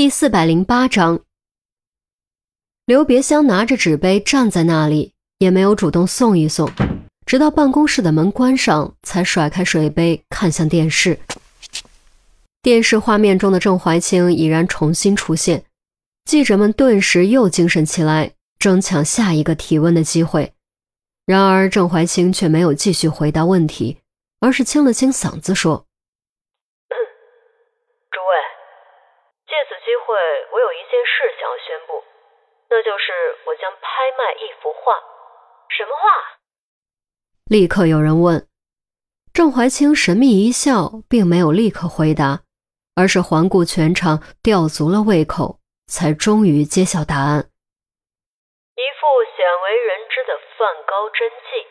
第四百零八章，刘别香拿着纸杯站在那里，也没有主动送一送，直到办公室的门关上，才甩开水杯，看向电视。电视画面中的郑怀清已然重新出现，记者们顿时又精神起来，争抢下一个提问的机会。然而，郑怀清却没有继续回答问题，而是清了清嗓子说。机会，我有一件事想要宣布，那就是我将拍卖一幅画。什么画？立刻有人问。郑怀清神秘一笑，并没有立刻回答，而是环顾全场，吊足了胃口，才终于揭晓答案：一幅鲜为人知的梵高真迹。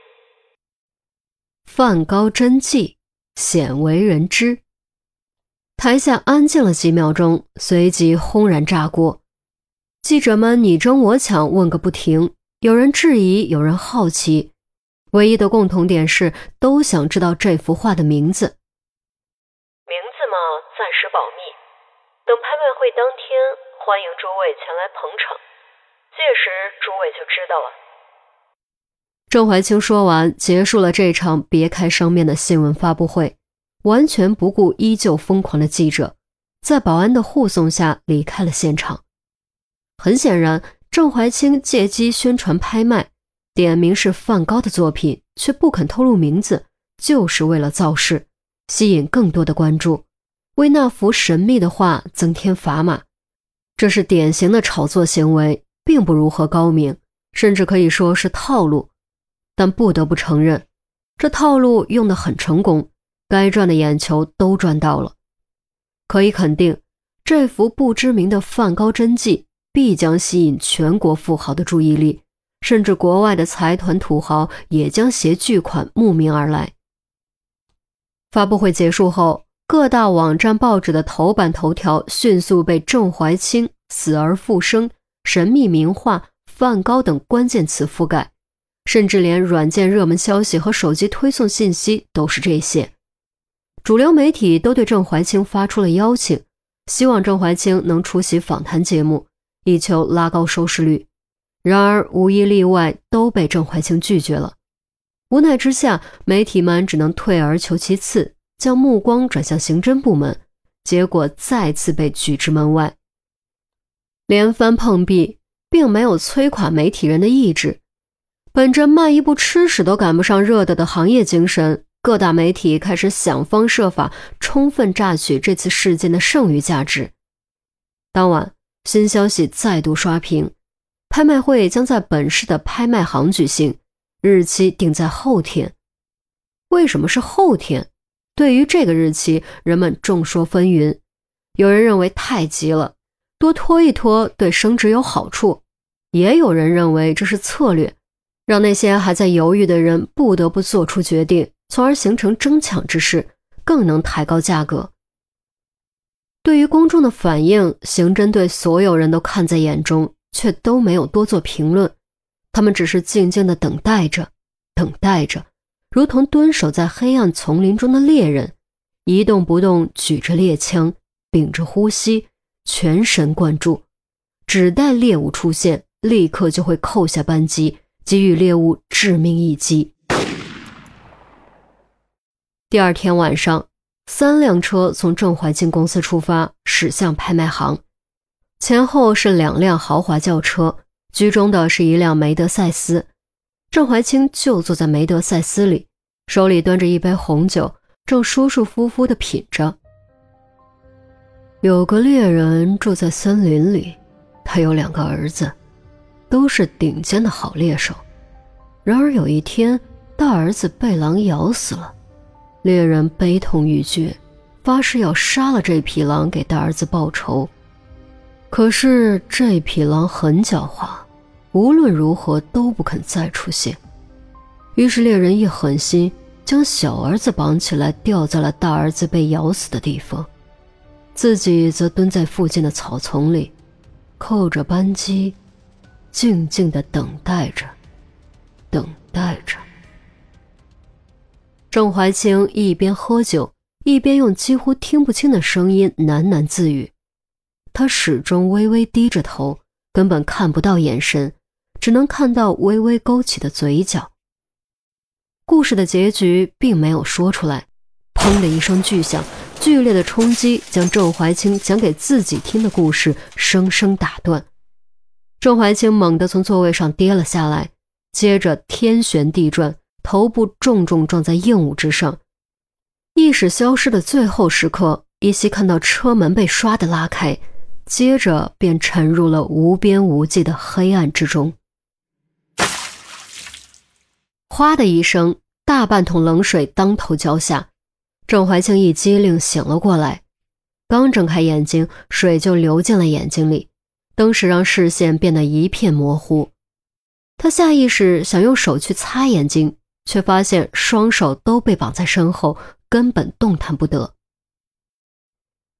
梵高真迹，鲜为人知。台下安静了几秒钟，随即轰然炸锅。记者们你争我抢，问个不停。有人质疑，有人好奇，唯一的共同点是都想知道这幅画的名字。名字嘛，暂时保密。等拍卖会当天，欢迎诸位前来捧场，届时诸位就知道了。郑怀清说完，结束了这场别开生面的新闻发布会。完全不顾依旧疯狂的记者，在保安的护送下离开了现场。很显然，郑怀清借机宣传拍卖，点名是梵高的作品，却不肯透露名字，就是为了造势，吸引更多的关注，为那幅神秘的画增添砝码。这是典型的炒作行为，并不如何高明，甚至可以说是套路。但不得不承认，这套路用得很成功。该赚的眼球都赚到了，可以肯定，这幅不知名的梵高真迹必将吸引全国富豪的注意力，甚至国外的财团土豪也将携巨款慕名而来。发布会结束后，各大网站报纸的头版头条迅速被郑怀清死而复生、神秘名画梵高等关键词覆盖，甚至连软件热门消息和手机推送信息都是这些。主流媒体都对郑怀清发出了邀请，希望郑怀清能出席访谈节目，以求拉高收视率。然而无一例外都被郑怀清拒绝了。无奈之下，媒体们只能退而求其次，将目光转向刑侦部门，结果再次被拒之门外。连番碰壁，并没有摧垮媒体人的意志。本着慢一步吃屎都赶不上热的的行业精神。各大媒体开始想方设法，充分榨取这次事件的剩余价值。当晚，新消息再度刷屏：拍卖会将在本市的拍卖行举行，日期定在后天。为什么是后天？对于这个日期，人们众说纷纭。有人认为太急了，多拖一拖对升值有好处；也有人认为这是策略，让那些还在犹豫的人不得不做出决定。从而形成争抢之势，更能抬高价格。对于公众的反应，刑侦队所有人都看在眼中，却都没有多做评论。他们只是静静的等待着，等待着，如同蹲守在黑暗丛林中的猎人，一动不动，举着猎枪，屏着呼吸，全神贯注，只待猎物出现，立刻就会扣下扳机，给予猎物致命一击。第二天晚上，三辆车从郑怀清公司出发，驶向拍卖行。前后是两辆豪华轿车，居中的是一辆梅德赛斯。郑怀清就坐在梅德赛斯里，手里端着一杯红酒，正舒舒服服地品着。有个猎人住在森林里，他有两个儿子，都是顶尖的好猎手。然而有一天，大儿子被狼咬死了。猎人悲痛欲绝，发誓要杀了这匹狼给大儿子报仇。可是这匹狼很狡猾，无论如何都不肯再出现。于是猎人一狠心，将小儿子绑起来吊在了大儿子被咬死的地方，自己则蹲在附近的草丛里，扣着扳机，静静的等待着，等待着。郑怀清一边喝酒，一边用几乎听不清的声音喃喃自语。他始终微微低着头，根本看不到眼神，只能看到微微勾起的嘴角。故事的结局并没有说出来，砰的一声巨响，剧烈的冲击将郑怀清讲给自己听的故事生生打断。郑怀清猛地从座位上跌了下来，接着天旋地转，头部重重撞在硬物之上。意识消失的最后时刻，依稀看到车门被唰的拉开，接着便沉入了无边无际的黑暗之中。哗的一声，大半桶冷水当头浇下，郑怀清一激灵醒了过来，刚睁开眼睛，水就流进了眼睛里。当时让视线变得一片模糊，他下意识想用手去擦眼睛，却发现双手都被绑在身后，根本动弹不得。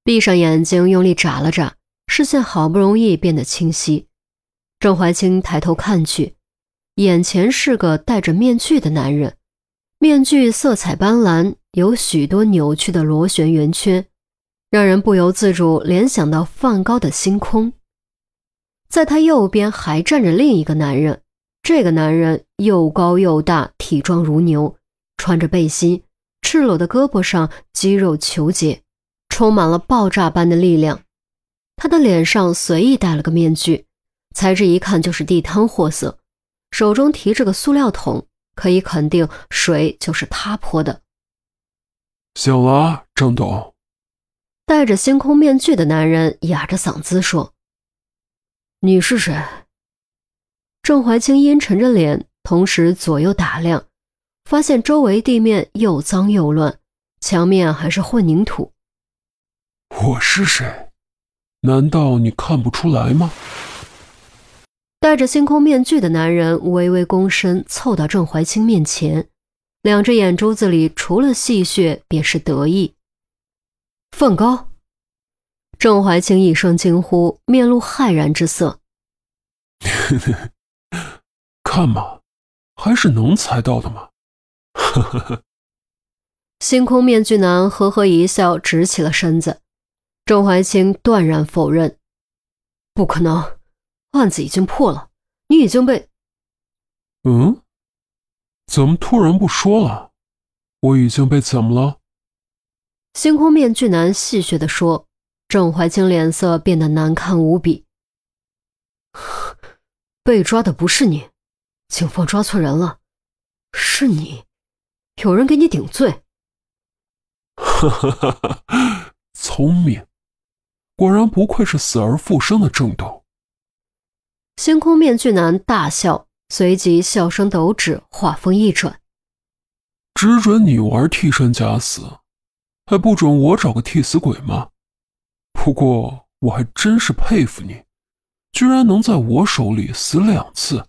闭上眼睛，用力眨了眨，视线好不容易变得清晰。郑怀清抬头看去，眼前是个戴着面具的男人，面具色彩斑斓，有许多扭曲的螺旋圆圈，让人不由自主联想到梵高的星空。在他右边还站着另一个男人，这个男人又高又大，体壮如牛，穿着背心，赤裸的胳膊上肌肉虬结，充满了爆炸般的力量。他的脸上随意戴了个面具，材质一看就是地摊货色，手中提着个塑料桶，可以肯定水就是他泼的。醒了，郑董。戴着星空面具的男人哑着嗓子说。你是谁？郑怀清阴沉着脸，同时左右打量，发现周围地面又脏又乱，墙面还是混凝土。我是谁？难道你看不出来吗？戴着星空面具的男人微微躬身，凑到郑怀清面前，两只眼珠子里除了戏谑便是得意。梵高。郑怀清一声惊呼，面露骇然之色。看嘛，还是能猜到的嘛。星空面具男呵呵一笑，直起了身子。郑怀清断然否认：“不可能，案子已经破了，你已经被……嗯？怎么突然不说了？我已经被怎么了？”星空面具男戏谑地说。郑怀清脸色变得难看无比。被抓的不是你，警方抓错人了，是你，有人给你顶罪。哈哈哈哈聪明，果然不愧是死而复生的郑董。星空面具男大笑，随即笑声抖止，话锋一转：“只准你玩替身假死，还不准我找个替死鬼吗？”不过我还真是佩服你，居然能在我手里死两次。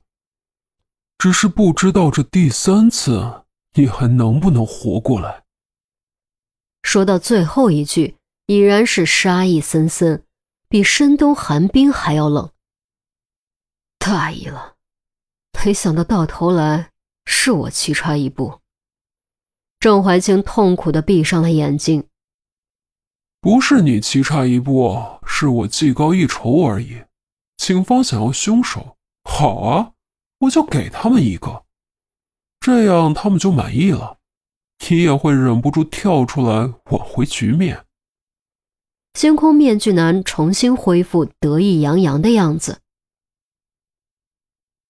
只是不知道这第三次你还能不能活过来。说到最后一句，已然是杀意森森，比深冬寒冰还要冷。大意了，没想到到头来是我棋差一步。郑怀清痛苦的闭上了眼睛。不是你棋差一步，是我技高一筹而已。警方想要凶手，好啊，我就给他们一个，这样他们就满意了，你也会忍不住跳出来挽回局面。星空面具男重新恢复得意洋洋的样子。